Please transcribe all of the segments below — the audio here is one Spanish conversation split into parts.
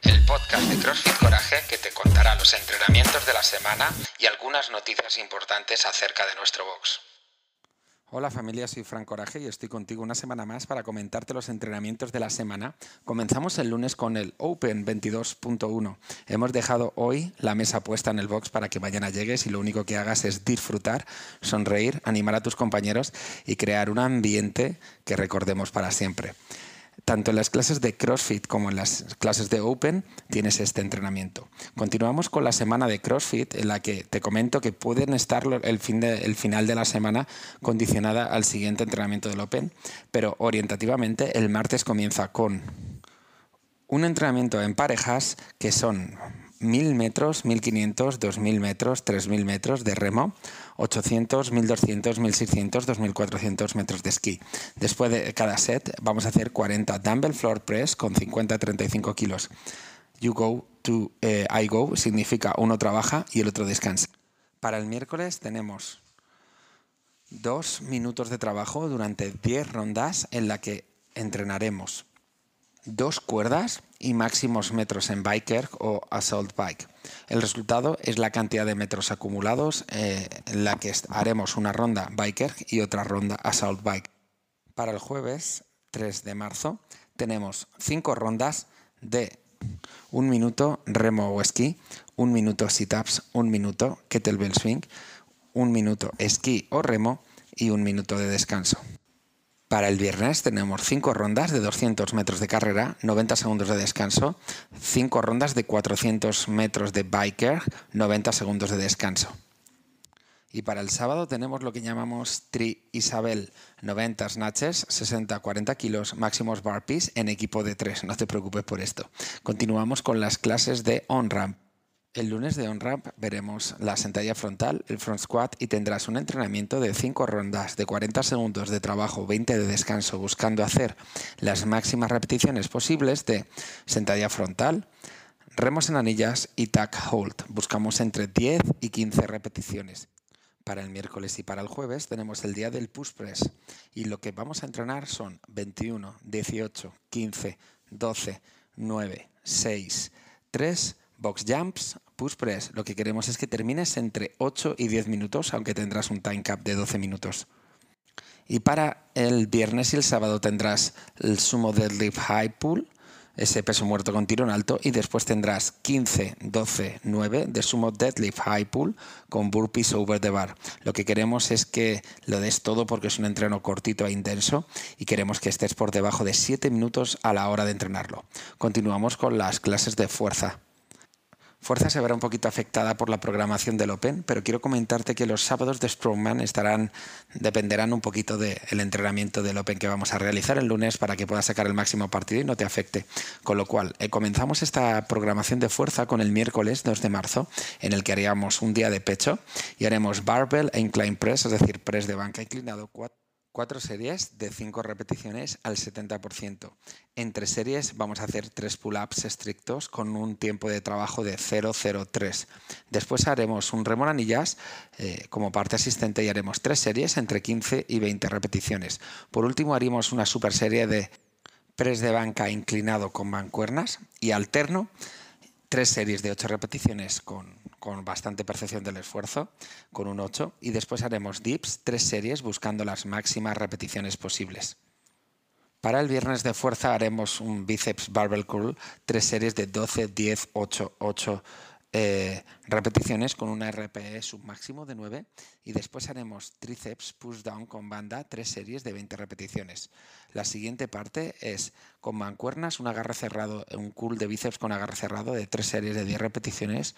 El podcast de CrossFit Coraje que te contará los entrenamientos de la semana y algunas noticias importantes acerca de nuestro box. Hola familia, soy Frank Coraje y estoy contigo una semana más para comentarte los entrenamientos de la semana. Comenzamos el lunes con el Open 22.1. Hemos dejado hoy la mesa puesta en el box para que mañana llegues y lo único que hagas es disfrutar, sonreír, animar a tus compañeros y crear un ambiente que recordemos para siempre tanto en las clases de CrossFit como en las clases de Open tienes este entrenamiento. Continuamos con la semana de CrossFit en la que te comento que pueden estar el, final de la semana condicionada al siguiente entrenamiento del Open, pero orientativamente el martes comienza con un entrenamiento en parejas que son 1000 metros, 1500, 2000 metros, 3000 metros de remo, 800, 1200, 1600, 2400 metros de esquí. Después de cada set vamos a hacer 40 dumbbell floor press con 50-35 kilos. You go to eh, I go significa uno trabaja y el otro descansa. Para el miércoles tenemos dos minutos de trabajo durante 10 rondas en la que entrenaremos dos cuerdas y máximos metros en biker o assault bike. El resultado es la cantidad de metros acumulados eh, en la que haremos una ronda biker y otra ronda assault bike. Para el jueves 3 de marzo tenemos cinco rondas de un minuto remo o esquí, un minuto sit-ups, un minuto kettlebell swing, un minuto esquí o remo y un minuto de descanso. Para el viernes tenemos 5 rondas de 200 metros de carrera, 90 segundos de descanso, 5 rondas de 400 metros de biker, 90 segundos de descanso. Y para el sábado tenemos lo que llamamos Tri Isabel, 90 snatches, 60-40 kilos, máximos barpees en equipo de 3. No te preocupes por esto. Continuamos con las clases de on-ramp. El lunes de OnRamp veremos la sentadilla frontal, el front squat y tendrás un entrenamiento de 5 rondas de 40 segundos de trabajo, 20 de descanso, buscando hacer las máximas repeticiones posibles de sentadilla frontal, remos en anillas y tack hold. Buscamos entre 10 y 15 repeticiones. Para el miércoles y para el jueves tenemos el día del push press y lo que vamos a entrenar son 21, 18, 15, 12, 9, 6, 3, box jumps, push press. Lo que queremos es que termines entre 8 y 10 minutos, aunque tendrás un time cap de 12 minutos. Y para el viernes y el sábado tendrás el sumo deadlift high pull, ese peso muerto con tirón alto, y después tendrás 15, 12, 9 de sumo deadlift high pull con burpees over the bar. Lo que queremos es que lo des todo porque es un entreno cortito e intenso y queremos que estés por debajo de 7 minutos a la hora de entrenarlo. Continuamos con las clases de fuerza. Fuerza se verá un poquito afectada por la programación del Open, pero quiero comentarte que los sábados de Strongman estarán, dependerán un poquito del entrenamiento del Open que vamos a realizar el lunes para que puedas sacar el máximo partido y no te afecte. Con lo cual, eh, comenzamos esta programación de fuerza con el miércoles 2 de marzo, en el que haríamos un día de pecho y haremos barbell e incline press, es decir, press de banca inclinado, 4 Cuatro series de cinco repeticiones al 70%. Entre series vamos a hacer tres pull-ups estrictos con un tiempo de trabajo de 0,03. Después haremos un remo anillas eh, como parte asistente y haremos tres series entre 15 y 20 repeticiones. Por último haremos una super serie de press de banca inclinado con mancuernas y alterno tres series de ocho repeticiones con con bastante percepción del esfuerzo, con un 8, y después haremos dips, tres series buscando las máximas repeticiones posibles. Para el viernes de fuerza haremos un bíceps barbell curl, tres series de 12, 10, 8, 8 repeticiones con una RPE submáximo de 9 y después haremos tríceps push down con banda, tres series de 20 repeticiones. La siguiente parte es con mancuernas, un agarre cerrado, un curl de bíceps con agarre cerrado de tres series de 10 repeticiones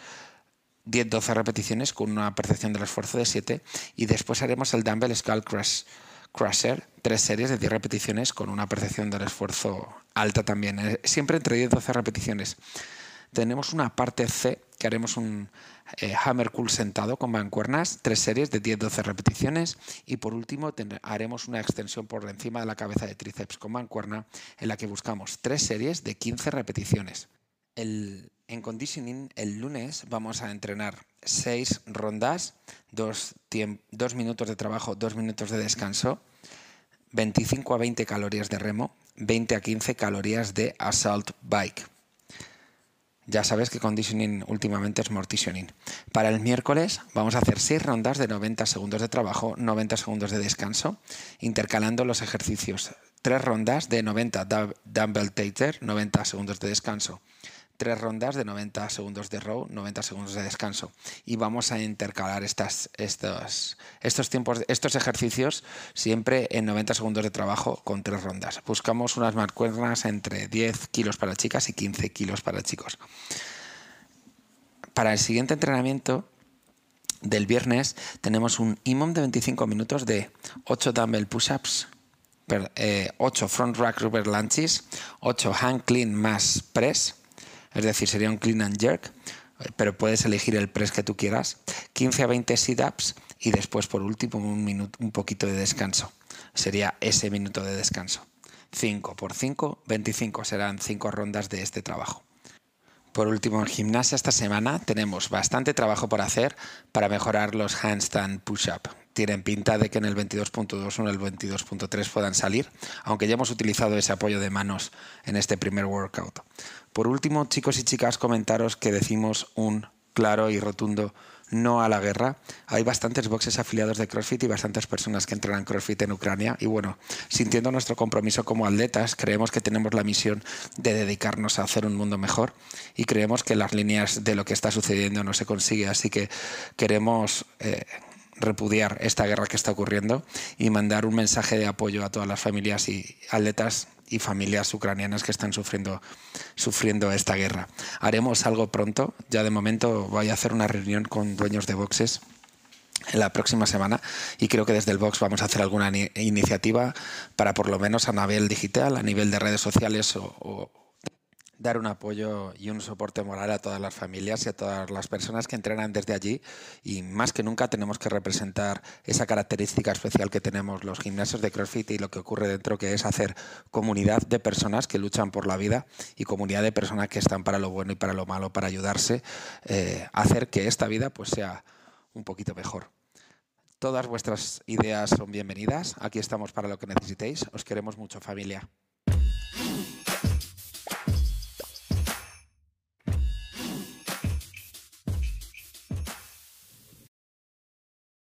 10-12 repeticiones con una percepción del esfuerzo de 7 y después haremos el Dumbbell Skull Crush, Crusher, tres series de 10 repeticiones con una percepción del esfuerzo alta también, eh, siempre entre 10 y 12 repeticiones. Tenemos una parte C que haremos un eh, hammer cool sentado con mancuernas, tres series de 10-12 repeticiones y por último haremos una extensión por encima de la cabeza de tríceps con mancuerna en la que buscamos tres series de 15 repeticiones. El, en conditioning, el lunes vamos a entrenar seis rondas, dos, minutos de trabajo, dos minutos de descanso, 25 a 20 calorías de remo, 20 a 15 calorías de assault bike. Ya sabes que conditioning últimamente es mortitioning. Para el miércoles vamos a hacer 6 rondas de 90 segundos de trabajo, 90 segundos de descanso, intercalando los ejercicios. 3 rondas de 90 dumbbell tater, 90 segundos de descanso tres rondas de 90 segundos de row, 90 segundos de descanso. Y vamos a intercalar estos, estos, tiempos, estos ejercicios siempre en 90 segundos de trabajo con tres rondas. Buscamos unas marcuernas entre 10 kilos para chicas y 15 kilos para chicos. Para el siguiente entrenamiento del viernes tenemos un IMOM de 25 minutos de 8 dumbbell push-ups, 8 eh, front rack rubber lunges, 8 hand clean más press, es decir, sería un clean and jerk, pero puedes elegir el press que tú quieras, 15 a 20 sit-ups y después por último un, minuto, un poquito de descanso. Sería ese minuto de descanso. 5 por 5, 25 serán 5 rondas de este trabajo. Por último, en gimnasia esta semana tenemos bastante trabajo por hacer para mejorar los handstand push-up. Tienen pinta de que en el 22.2 o en el 22.3 puedan salir, aunque ya hemos utilizado ese apoyo de manos en este primer workout. Por último, chicos y chicas, comentaros que decimos un claro y rotundo no a la guerra. Hay bastantes boxes afiliados de CrossFit y bastantes personas que entrenan CrossFit en Ucrania. Y bueno, sintiendo nuestro compromiso como atletas, creemos que tenemos la misión de dedicarnos a hacer un mundo mejor y creemos que las líneas de lo que está sucediendo no se consigue. Así que queremos... Eh, repudiar esta guerra que está ocurriendo y mandar un mensaje de apoyo a todas las familias y atletas y familias ucranianas que están sufriendo, sufriendo esta guerra. Haremos algo pronto, ya de momento voy a hacer una reunión con dueños de boxes en la próxima semana y creo que desde el Box vamos a hacer alguna iniciativa para por lo menos a nivel digital, a nivel de redes sociales o dar un apoyo y un soporte moral a todas las familias y a todas las personas que entrenan desde allí y más que nunca tenemos que representar esa característica especial que tenemos los gimnasios de CrossFit y lo que ocurre dentro que es hacer comunidad de personas que luchan por la vida y comunidad de personas que están para lo bueno y para lo malo para ayudarse eh, hacer que esta vida pues sea un poquito mejor. Todas vuestras ideas son bienvenidas. Aquí estamos para lo que necesitéis. Os queremos mucho, familia.